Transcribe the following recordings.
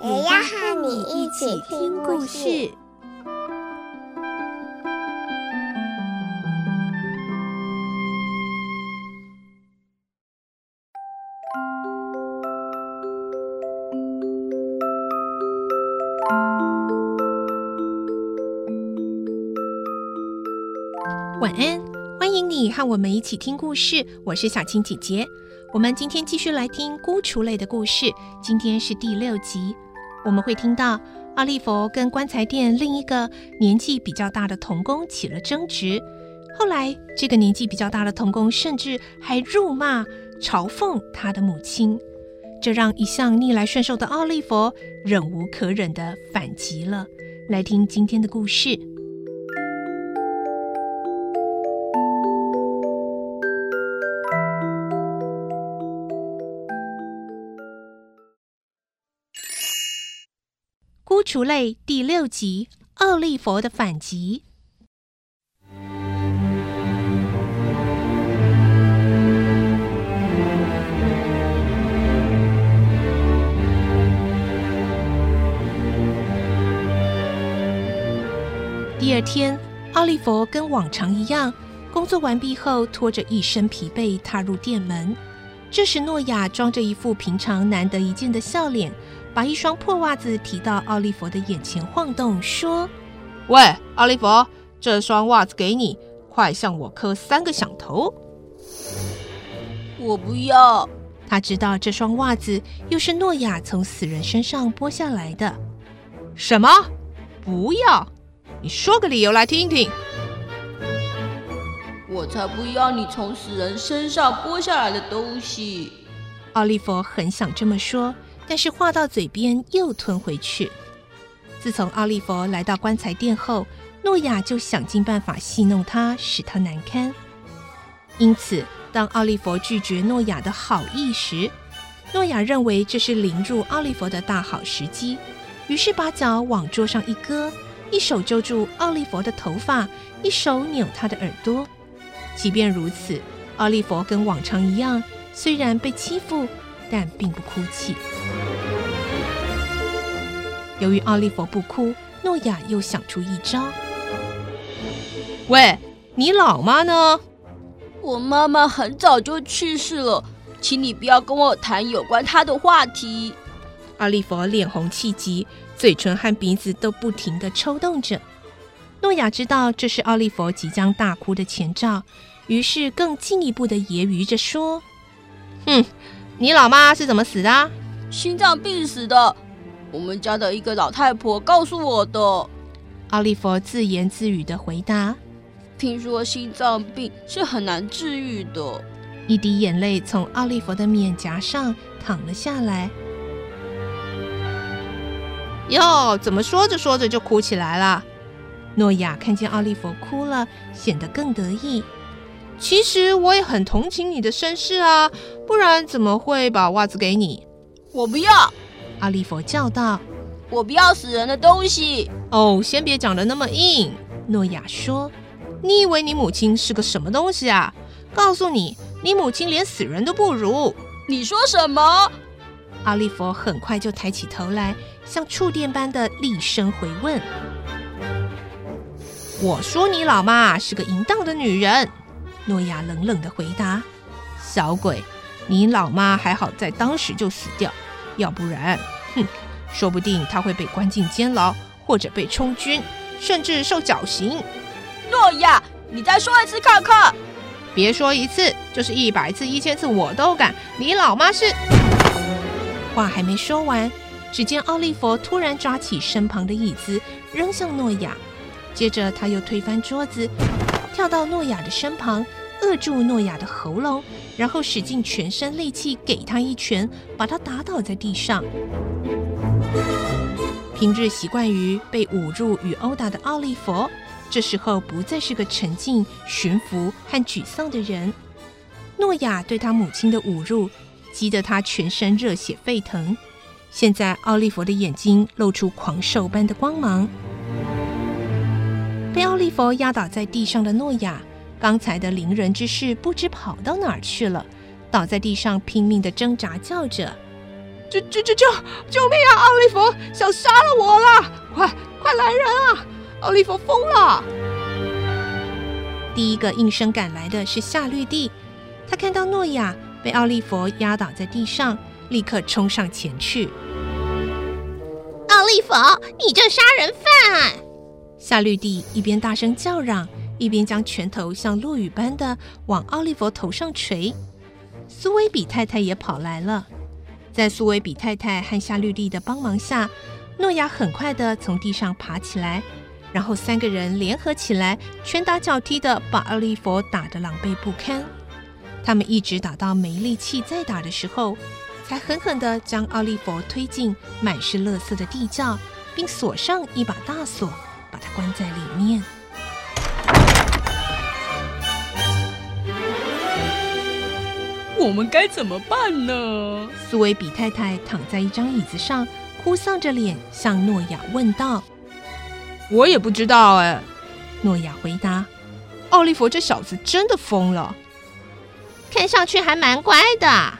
也要和你一起听故事。晚安，欢迎你和我们一起听故事。我是小青姐姐。我们今天继续来听《孤雏泪》的故事。今天是第六集，我们会听到奥利佛跟棺材店另一个年纪比较大的童工起了争执。后来，这个年纪比较大的童工甚至还辱骂、嘲讽他的母亲，这让一向逆来顺受的奥利佛忍无可忍地反击了。来听今天的故事。《孤雏泪》第六集：奥利佛的反击。第二天，奥利佛跟往常一样，工作完毕后，拖着一身疲惫踏入店门。这时，诺亚装着一副平常难得一见的笑脸。把一双破袜子提到奥利弗的眼前晃动，说：“喂，奥利弗，这双袜子给你，快向我磕三个响头。”我不要。他知道这双袜子又是诺亚从死人身上剥下来的。什么？不要？你说个理由来听听。我才不要你从死人身上剥下来的东西。奥利弗很想这么说。但是话到嘴边又吞回去。自从奥利弗来到棺材店后，诺亚就想尽办法戏弄他，使他难堪。因此，当奥利弗拒绝诺亚的好意时，诺亚认为这是凌辱奥利弗的大好时机，于是把脚往桌上一搁，一手揪住奥利弗的头发，一手扭他的耳朵。即便如此，奥利弗跟往常一样，虽然被欺负。但并不哭泣。由于奥利弗不哭，诺亚又想出一招。喂，你老妈呢？我妈妈很早就去世了，请你不要跟我谈有关她的话题。奥利弗脸红气急，嘴唇和鼻子都不停地抽动着。诺亚知道这是奥利弗即将大哭的前兆，于是更进一步地揶揄着说：“哼。”你老妈是怎么死的？心脏病死的。我们家的一个老太婆告诉我的。奥利弗自言自语的回答：“听说心脏病是很难治愈的。”一滴眼泪从奥利弗的面颊上淌了下来。哟，怎么说着说着就哭起来了？诺亚看见奥利弗哭了，显得更得意。其实我也很同情你的身世啊，不然怎么会把袜子给你？我不要！阿利佛叫道：“我不要死人的东西！”哦，先别讲的那么硬。诺亚说：“你以为你母亲是个什么东西啊？告诉你，你母亲连死人都不如。”你说什么？阿利佛很快就抬起头来，像触电般的厉声回问：“我说你老妈是个淫荡的女人。”诺亚冷冷的回答：“小鬼，你老妈还好在当时就死掉，要不然，哼，说不定她会被关进监牢，或者被充军，甚至受绞刑。”诺亚，你再说一次看看！别说一次，就是一百次、一千次我都敢！你老妈是……话还没说完，只见奥利弗突然抓起身旁的椅子扔向诺亚，接着他又推翻桌子，跳到诺亚的身旁。扼住诺亚的喉咙，然后使尽全身力气给他一拳，把他打倒在地上。平日习惯于被侮辱与殴打的奥利弗，这时候不再是个沉静、驯服和沮丧的人。诺亚对他母亲的侮辱，激得他全身热血沸腾。现在，奥利弗的眼睛露出狂兽般的光芒。被奥利弗压倒在地上的诺亚，刚才的凌人之事不知跑到哪儿去了，倒在地上拼命的挣扎，叫着：“救救救救救命啊！奥利弗想杀了我了！快快来人啊！奥利弗疯了！”第一个应声赶来的是夏绿蒂，他看到诺亚被奥利弗压倒在地上。立刻冲上前去！奥利弗，你这杀人犯！夏绿蒂一边大声叫嚷，一边将拳头像落雨般的往奥利弗头上锤。苏威比太太也跑来了，在苏威比太太和夏绿蒂的帮忙下，诺亚很快的从地上爬起来，然后三个人联合起来，拳打脚踢的把奥利弗打得狼狈不堪。他们一直打到没力气再打的时候。才狠狠地将奥利弗推进满是垃圾的地窖，并锁上一把大锁，把他关在里面。我们该怎么办呢？苏维比太太躺在一张椅子上，哭丧着脸向诺亚问道：“我也不知道哎。”诺亚回答：“奥利弗这小子真的疯了，看上去还蛮乖的。”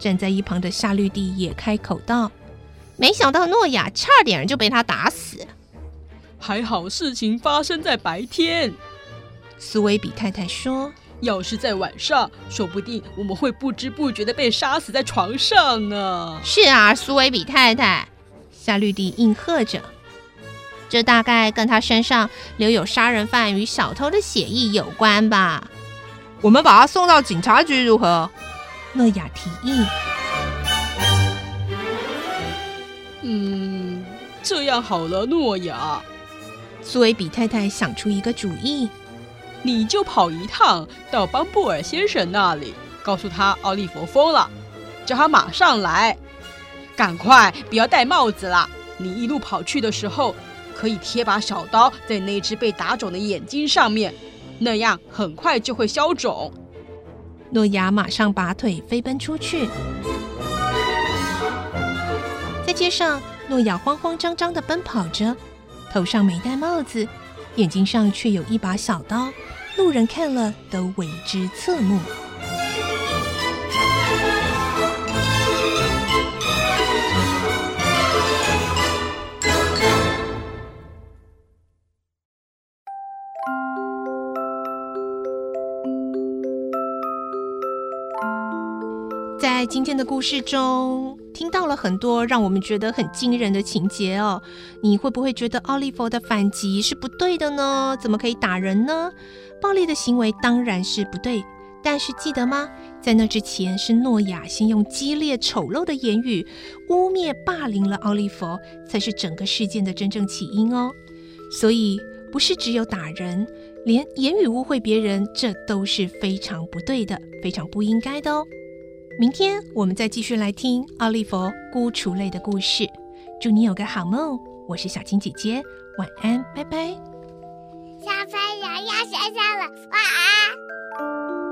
站在一旁的夏绿蒂也开口道：“没想到诺亚差点就被他打死，还好事情发生在白天。”苏维比太太说：“要是在晚上，说不定我们会不知不觉的被杀死在床上呢。”是啊，苏维比太太，夏绿蒂应和着：“这大概跟他身上留有杀人犯与小偷的血液有关吧？我们把他送到警察局如何？”诺亚提议：“嗯，这样好了，诺亚。”苏维比太太想出一个主意：“你就跑一趟到邦布尔先生那里，告诉他奥利弗疯了，叫他马上来。赶快，不要戴帽子了。你一路跑去的时候，可以贴把小刀在那只被打肿的眼睛上面，那样很快就会消肿。”诺亚马上拔腿飞奔出去，在街上，诺亚慌慌张张地奔跑着，头上没戴帽子，眼睛上却有一把小刀，路人看了都为之侧目。在今天的故事中，听到了很多让我们觉得很惊人的情节哦。你会不会觉得奥利弗的反击是不对的呢？怎么可以打人呢？暴力的行为当然是不对，但是记得吗？在那之前，是诺亚先用激烈丑陋的言语污蔑霸凌了奥利弗，才是整个事件的真正起因哦。所以，不是只有打人，连言语误会别人，这都是非常不对的，非常不应该的哦。明天我们再继续来听奥利佛孤雏类的故事。祝你有个好梦，我是小青姐姐，晚安，拜拜。小朋友要睡觉了，晚安。